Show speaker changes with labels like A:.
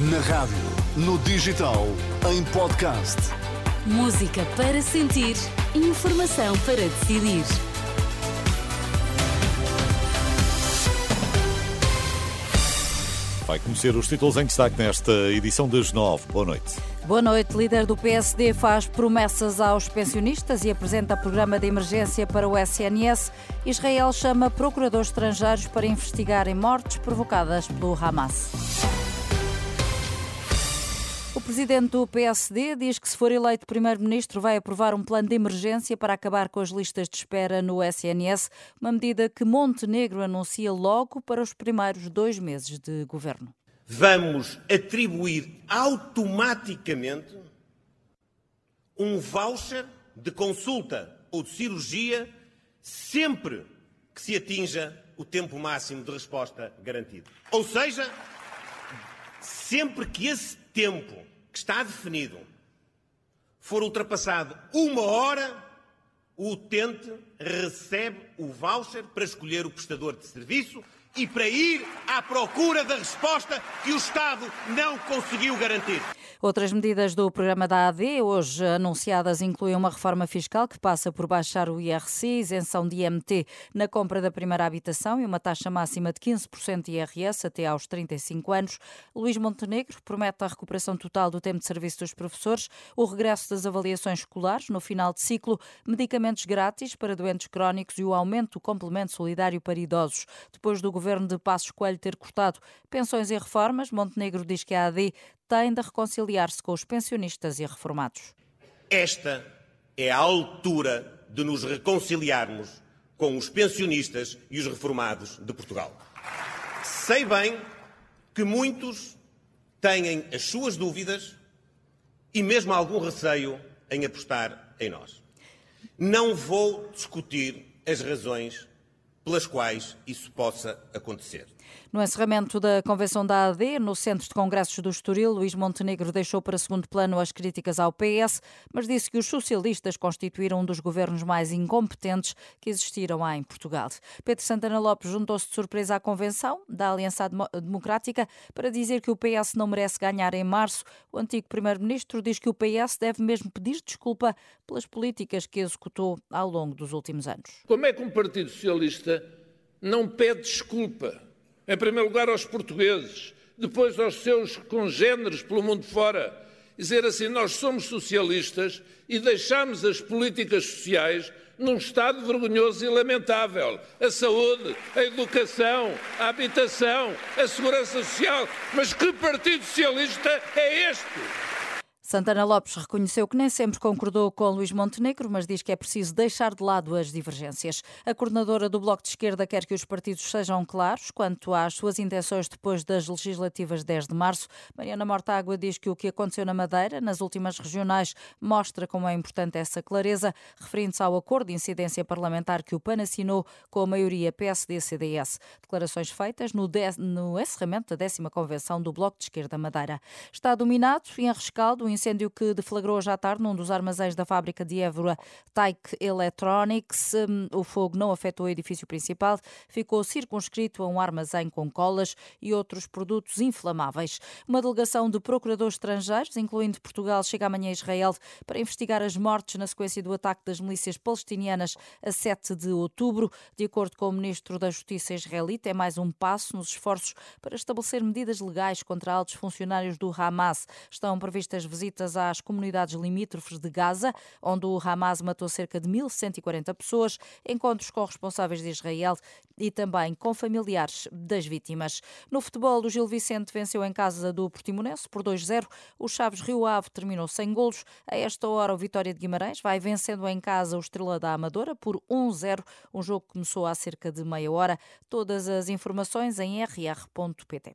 A: Na rádio, no digital, em podcast.
B: Música para sentir, informação para decidir.
C: Vai conhecer os títulos em destaque nesta edição das nove. Boa noite.
D: Boa noite. Líder do PSD faz promessas aos pensionistas e apresenta programa de emergência para o SNS. Israel chama procuradores estrangeiros para investigarem mortes provocadas pelo Hamas. Presidente do PSD diz que, se for eleito primeiro-ministro, vai aprovar um plano de emergência para acabar com as listas de espera no SNS, uma medida que Montenegro anuncia logo para os primeiros dois meses de governo.
E: Vamos atribuir automaticamente um voucher de consulta ou de cirurgia sempre que se atinja o tempo máximo de resposta garantido. Ou seja, sempre que esse tempo que está definido for ultrapassado uma hora, o utente recebe o voucher para escolher o prestador de serviço e para ir à procura da resposta que o Estado não conseguiu garantir.
D: Outras medidas do programa da AD, hoje anunciadas, incluem uma reforma fiscal que passa por baixar o IRC, isenção de IMT na compra da primeira habitação e uma taxa máxima de 15% de IRS até aos 35 anos. Luís Montenegro promete a recuperação total do tempo de serviço dos professores, o regresso das avaliações escolares no final de ciclo, medicamentos grátis para doentes crónicos e o aumento do complemento solidário para idosos. Depois do governo de Passos Coelho ter cortado pensões e reformas, Montenegro diz que a AD tem de reconciliar-se com os pensionistas e reformados.
E: Esta é a altura de nos reconciliarmos com os pensionistas e os reformados de Portugal. Sei bem que muitos têm as suas dúvidas e mesmo algum receio em apostar em nós. Não vou discutir as razões pelas quais isso possa acontecer.
D: No encerramento da convenção da AD, no Centro de Congressos do Estoril, Luís Montenegro deixou para segundo plano as críticas ao PS, mas disse que os socialistas constituíram um dos governos mais incompetentes que existiram em Portugal. Pedro Santana Lopes juntou-se de surpresa à convenção da Aliança Democrática para dizer que o PS não merece ganhar em março. O antigo primeiro-ministro diz que o PS deve mesmo pedir desculpa pelas políticas que executou ao longo dos últimos anos.
F: Como é que um Partido Socialista não pede desculpa em primeiro lugar aos portugueses, depois aos seus congêneres pelo mundo fora, dizer assim: nós somos socialistas e deixamos as políticas sociais num estado vergonhoso e lamentável. A saúde, a educação, a habitação, a segurança social. Mas que Partido Socialista é este?
D: Santana Lopes reconheceu que nem sempre concordou com Luís Montenegro, mas diz que é preciso deixar de lado as divergências. A coordenadora do Bloco de Esquerda quer que os partidos sejam claros quanto às suas intenções depois das legislativas 10 de março. Mariana Mortágua diz que o que aconteceu na Madeira, nas últimas regionais, mostra como é importante essa clareza, referindo-se ao acordo de incidência parlamentar que o PAN assinou com a maioria PSD-CDS. Declarações feitas no, no encerramento da décima convenção do Bloco de Esquerda Madeira. Está dominado e enrescaldo o incêndio que deflagrou hoje à tarde num dos armazéns da fábrica de Évora Taik Electronics. Hum, o fogo não afetou o edifício principal, ficou circunscrito a um armazém com colas e outros produtos inflamáveis. Uma delegação de procuradores estrangeiros, incluindo Portugal, chega amanhã a Israel para investigar as mortes na sequência do ataque das milícias palestinianas a 7 de outubro. De acordo com o ministro da Justiça israelita, é mais um passo nos esforços para estabelecer medidas legais contra altos funcionários do Hamas. Estão previstas visitas visitas às comunidades limítrofes de Gaza, onde o Hamas matou cerca de 1.140 pessoas, encontros com responsáveis de Israel e também com familiares das vítimas. No futebol, o Gil Vicente venceu em casa do Portimonense por 2-0. O Chaves Rio Ave terminou sem golos. A esta hora, o Vitória de Guimarães vai vencendo em casa o Estrela da Amadora por 1-0. Um jogo que começou há cerca de meia hora. Todas as informações em rr.pt.